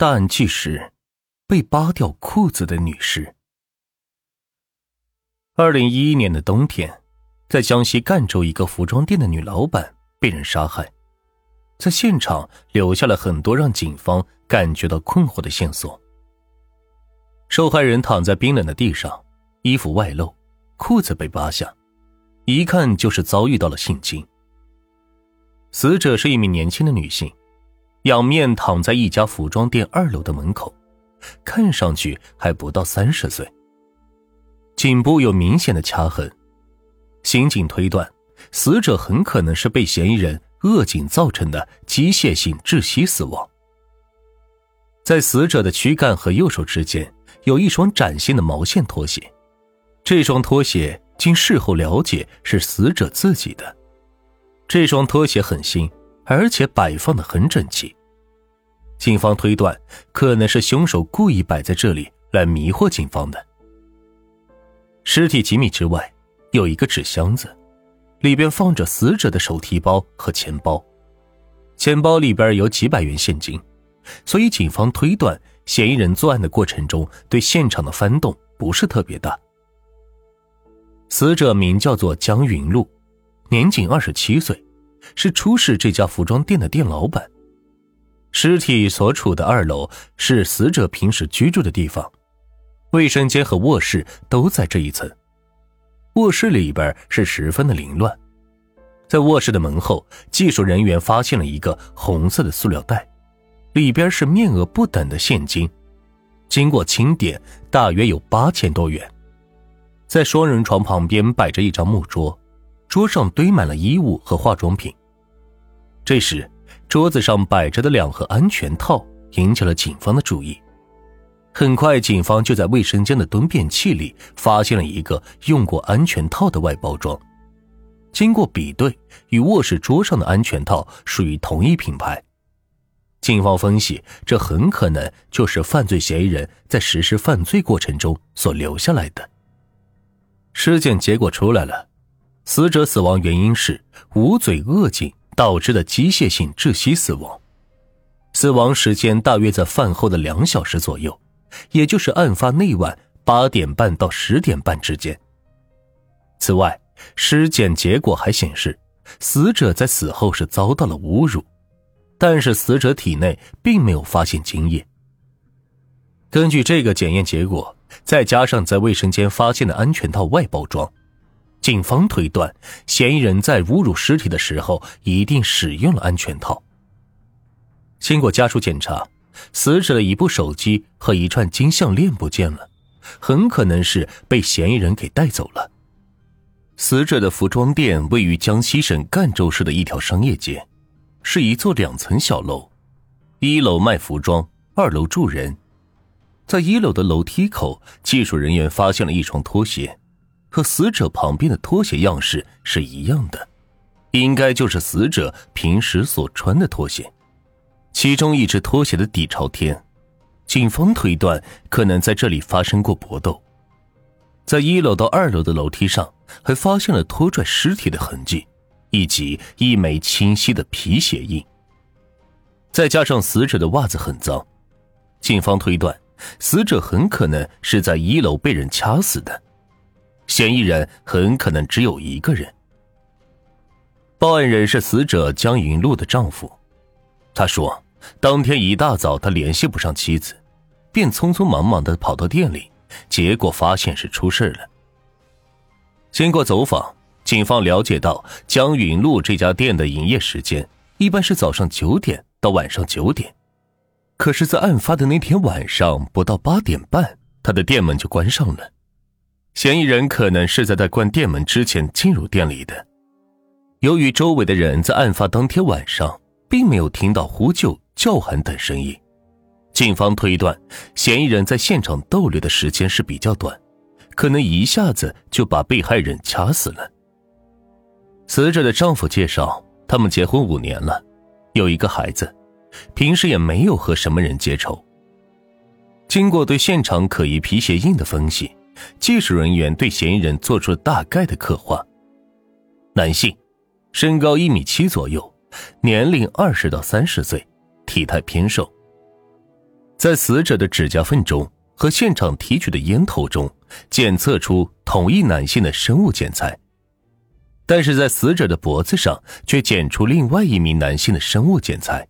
大案纪实：被扒掉裤子的女士。二零一一年的冬天，在江西赣州一个服装店的女老板被人杀害，在现场留下了很多让警方感觉到困惑的线索。受害人躺在冰冷的地上，衣服外露，裤子被扒下，一看就是遭遇到了性侵。死者是一名年轻的女性。仰面躺在一家服装店二楼的门口，看上去还不到三十岁。颈部有明显的掐痕，刑警推断，死者很可能是被嫌疑人扼颈造成的机械性窒息死亡。在死者的躯干和右手之间有一双崭新的毛线拖鞋，这双拖鞋经事后了解是死者自己的，这双拖鞋很新。而且摆放的很整齐，警方推断可能是凶手故意摆在这里来迷惑警方的。尸体几米之外有一个纸箱子，里边放着死者的手提包和钱包，钱包里边有几百元现金，所以警方推断嫌疑人作案的过程中对现场的翻动不是特别大。死者名叫做江云露，年仅二十七岁。是出事这家服装店的店老板，尸体所处的二楼是死者平时居住的地方，卫生间和卧室都在这一层。卧室里边是十分的凌乱，在卧室的门后，技术人员发现了一个红色的塑料袋，里边是面额不等的现金，经过清点，大约有八千多元。在双人床旁边摆着一张木桌。桌上堆满了衣物和化妆品。这时，桌子上摆着的两盒安全套引起了警方的注意。很快，警方就在卫生间的蹲便器里发现了一个用过安全套的外包装。经过比对，与卧室桌上的安全套属于同一品牌。警方分析，这很可能就是犯罪嫌疑人在实施犯罪过程中所留下来的。尸检结果出来了。死者死亡原因是捂嘴扼颈导致的机械性窒息死亡，死亡时间大约在饭后的两小时左右，也就是案发那晚八点半到十点半之间。此外，尸检结果还显示，死者在死后是遭到了侮辱，但是死者体内并没有发现精液。根据这个检验结果，再加上在卫生间发现的安全套外包装。警方推断，嫌疑人在侮辱尸体的时候一定使用了安全套。经过家属检查，死者的一部手机和一串金项链不见了，很可能是被嫌疑人给带走了。死者的服装店位于江西省赣州市的一条商业街，是一座两层小楼，一楼卖服装，二楼住人。在一楼的楼梯口，技术人员发现了一双拖鞋。和死者旁边的拖鞋样式是一样的，应该就是死者平时所穿的拖鞋。其中一只拖鞋的底朝天，警方推断可能在这里发生过搏斗。在一楼到二楼的楼梯上，还发现了拖拽尸体的痕迹，以及一枚清晰的皮鞋印。再加上死者的袜子很脏，警方推断死者很可能是在一楼被人掐死的。嫌疑人很可能只有一个人。报案人是死者江云露的丈夫，他说，当天一大早他联系不上妻子，便匆匆忙忙的跑到店里，结果发现是出事了。经过走访，警方了解到江云露这家店的营业时间一般是早上九点到晚上九点，可是，在案发的那天晚上不到八点半，他的店门就关上了。嫌疑人可能是在他关店门之前进入店里的。由于周围的人在案发当天晚上并没有听到呼救、叫喊等声音，警方推断嫌疑人在现场逗留的时间是比较短，可能一下子就把被害人掐死了。死者的丈夫介绍，他们结婚五年了，有一个孩子，平时也没有和什么人结仇。经过对现场可疑皮鞋印的分析。技术人员对嫌疑人做出了大概的刻画：男性，身高一米七左右，年龄二十到三十岁，体态偏瘦。在死者的指甲缝中和现场提取的烟头中检测出同一男性的生物检材，但是在死者的脖子上却检出另外一名男性的生物检材。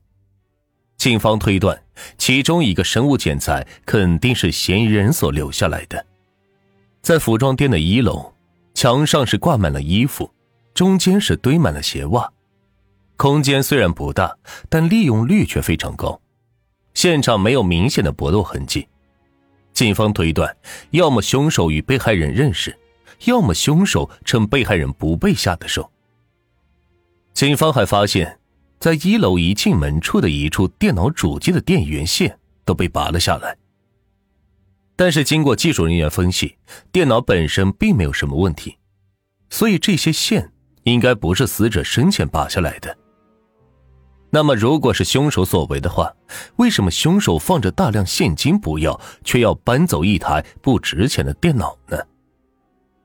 警方推断，其中一个生物检材肯定是嫌疑人所留下来的。在服装店的一楼，墙上是挂满了衣服，中间是堆满了鞋袜。空间虽然不大，但利用率却非常高。现场没有明显的搏斗痕迹，警方推断，要么凶手与被害人认识，要么凶手趁被害人不备下的手。警方还发现。在一楼一进门处的一处电脑主机的电源线都被拔了下来，但是经过技术人员分析，电脑本身并没有什么问题，所以这些线应该不是死者生前拔下来的。那么，如果是凶手所为的话，为什么凶手放着大量现金不要，却要搬走一台不值钱的电脑呢？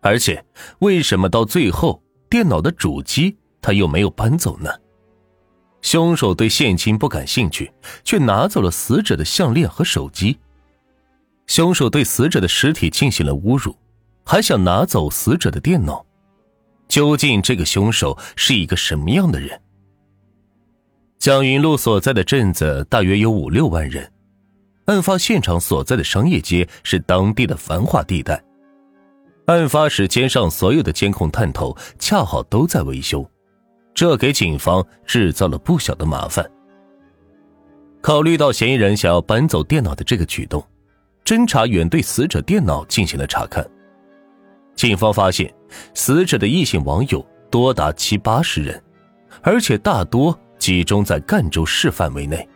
而且，为什么到最后电脑的主机他又没有搬走呢？凶手对现金不感兴趣，却拿走了死者的项链和手机。凶手对死者的尸体进行了侮辱，还想拿走死者的电脑。究竟这个凶手是一个什么样的人？蒋云路所在的镇子大约有五六万人，案发现场所在的商业街是当地的繁华地带。案发时，街上所有的监控探头恰好都在维修。这给警方制造了不小的麻烦。考虑到嫌疑人想要搬走电脑的这个举动，侦查员对死者电脑进行了查看。警方发现，死者的异性网友多达七八十人，而且大多集中在赣州市范围内。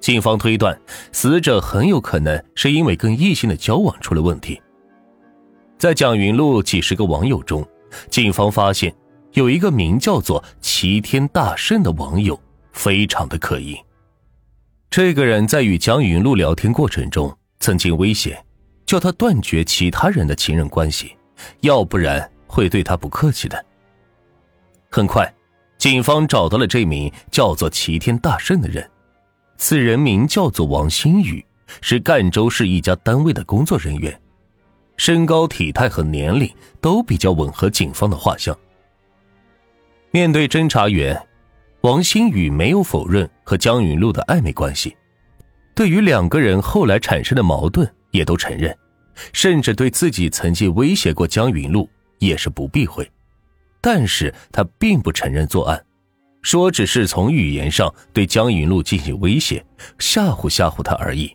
警方推断，死者很有可能是因为跟异性的交往出了问题。在蒋云路几十个网友中，警方发现。有一个名叫做齐天大圣的网友，非常的可疑。这个人在与蒋云路聊天过程中，曾经威胁，叫他断绝其他人的情人关系，要不然会对他不客气的。很快，警方找到了这名叫做齐天大圣的人，此人名叫做王新宇，是赣州市一家单位的工作人员，身高、体态和年龄都比较吻合警方的画像。面对侦查员，王新宇没有否认和江云路的暧昧关系，对于两个人后来产生的矛盾也都承认，甚至对自己曾经威胁过江云路也是不避讳，但是他并不承认作案，说只是从语言上对江云路进行威胁，吓唬吓唬他而已。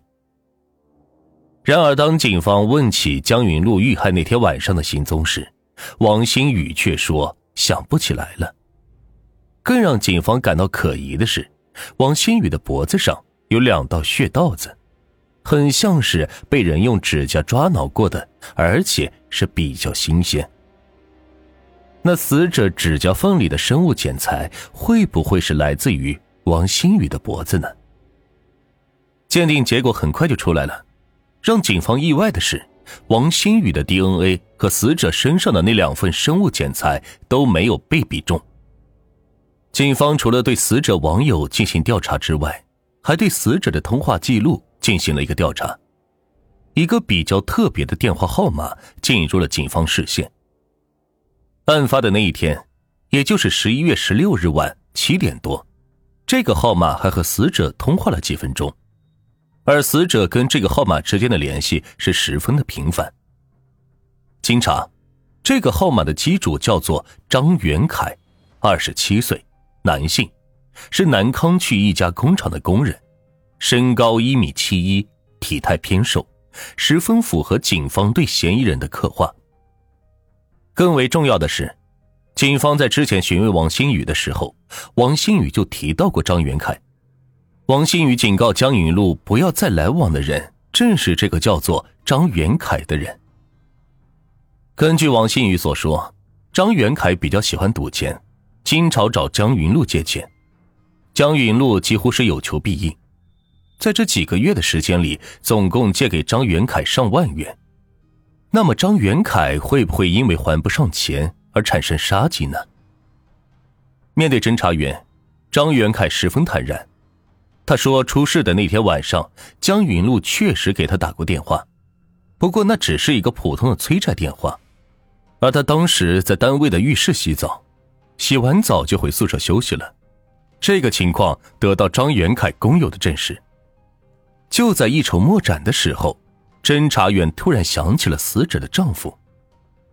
然而，当警方问起江云路遇害那天晚上的行踪时，王新宇却说想不起来了。更让警方感到可疑的是，王新宇的脖子上有两道血道子，很像是被人用指甲抓挠过的，而且是比较新鲜。那死者指甲缝里的生物检材会不会是来自于王新宇的脖子呢？鉴定结果很快就出来了，让警方意外的是，王新宇的 DNA 和死者身上的那两份生物检材都没有被比中。警方除了对死者网友进行调查之外，还对死者的通话记录进行了一个调查。一个比较特别的电话号码进入了警方视线。案发的那一天，也就是十一月十六日晚七点多，这个号码还和死者通话了几分钟，而死者跟这个号码之间的联系是十分的频繁。经查，这个号码的机主叫做张元凯，二十七岁。男性，是南康区一家工厂的工人，身高一米七一，体态偏瘦，十分符合警方对嫌疑人的刻画。更为重要的是，警方在之前询问王新宇的时候，王新宇就提到过张元凯。王新宇警告江云路不要再来往的人，正是这个叫做张元凯的人。根据王新宇所说，张元凯比较喜欢赌钱。经常找江云路借钱，江云路几乎是有求必应，在这几个月的时间里，总共借给张元凯上万元。那么，张元凯会不会因为还不上钱而产生杀机呢？面对侦查员，张元凯十分坦然，他说出事的那天晚上，江云露确实给他打过电话，不过那只是一个普通的催债电话，而他当时在单位的浴室洗澡，洗完澡就回宿舍休息了。这个情况得到张元凯工友的证实。就在一筹莫展的时候，侦查员突然想起了死者的丈夫，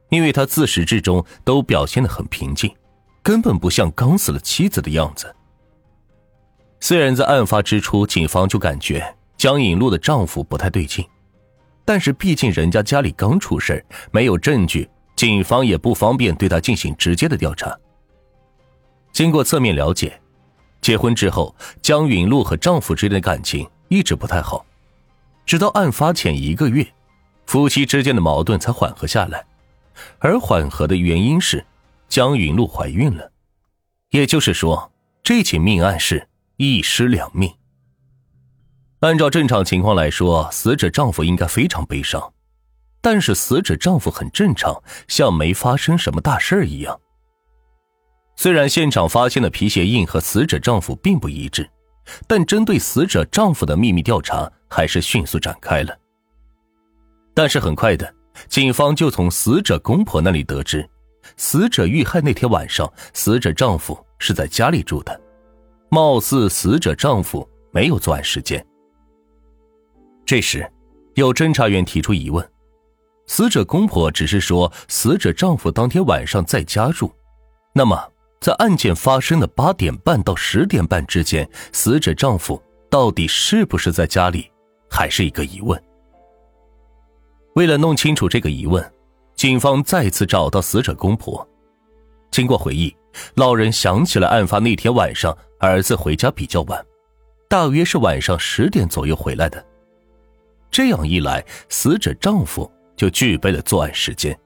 因为他自始至终都表现得很平静，根本不像刚死了妻子的样子。虽然在案发之初，警方就感觉江引路的丈夫不太对劲，但是毕竟人家家里刚出事没有证据，警方也不方便对他进行直接的调查。经过侧面了解，结婚之后，江允露和丈夫之间的感情一直不太好，直到案发前一个月，夫妻之间的矛盾才缓和下来，而缓和的原因是江允露怀孕了，也就是说，这起命案是。一尸两命。按照正常情况来说，死者丈夫应该非常悲伤，但是死者丈夫很正常，像没发生什么大事一样。虽然现场发现的皮鞋印和死者丈夫并不一致，但针对死者丈夫的秘密调查还是迅速展开了。但是很快的，警方就从死者公婆那里得知，死者遇害那天晚上，死者丈夫是在家里住的。貌似死者丈夫没有作案时间。这时，有侦查员提出疑问：死者公婆只是说死者丈夫当天晚上在家住，那么在案件发生的八点半到十点半之间，死者丈夫到底是不是在家里，还是一个疑问。为了弄清楚这个疑问，警方再次找到死者公婆，经过回忆，老人想起了案发那天晚上。儿子回家比较晚，大约是晚上十点左右回来的。这样一来，死者丈夫就具备了作案时间。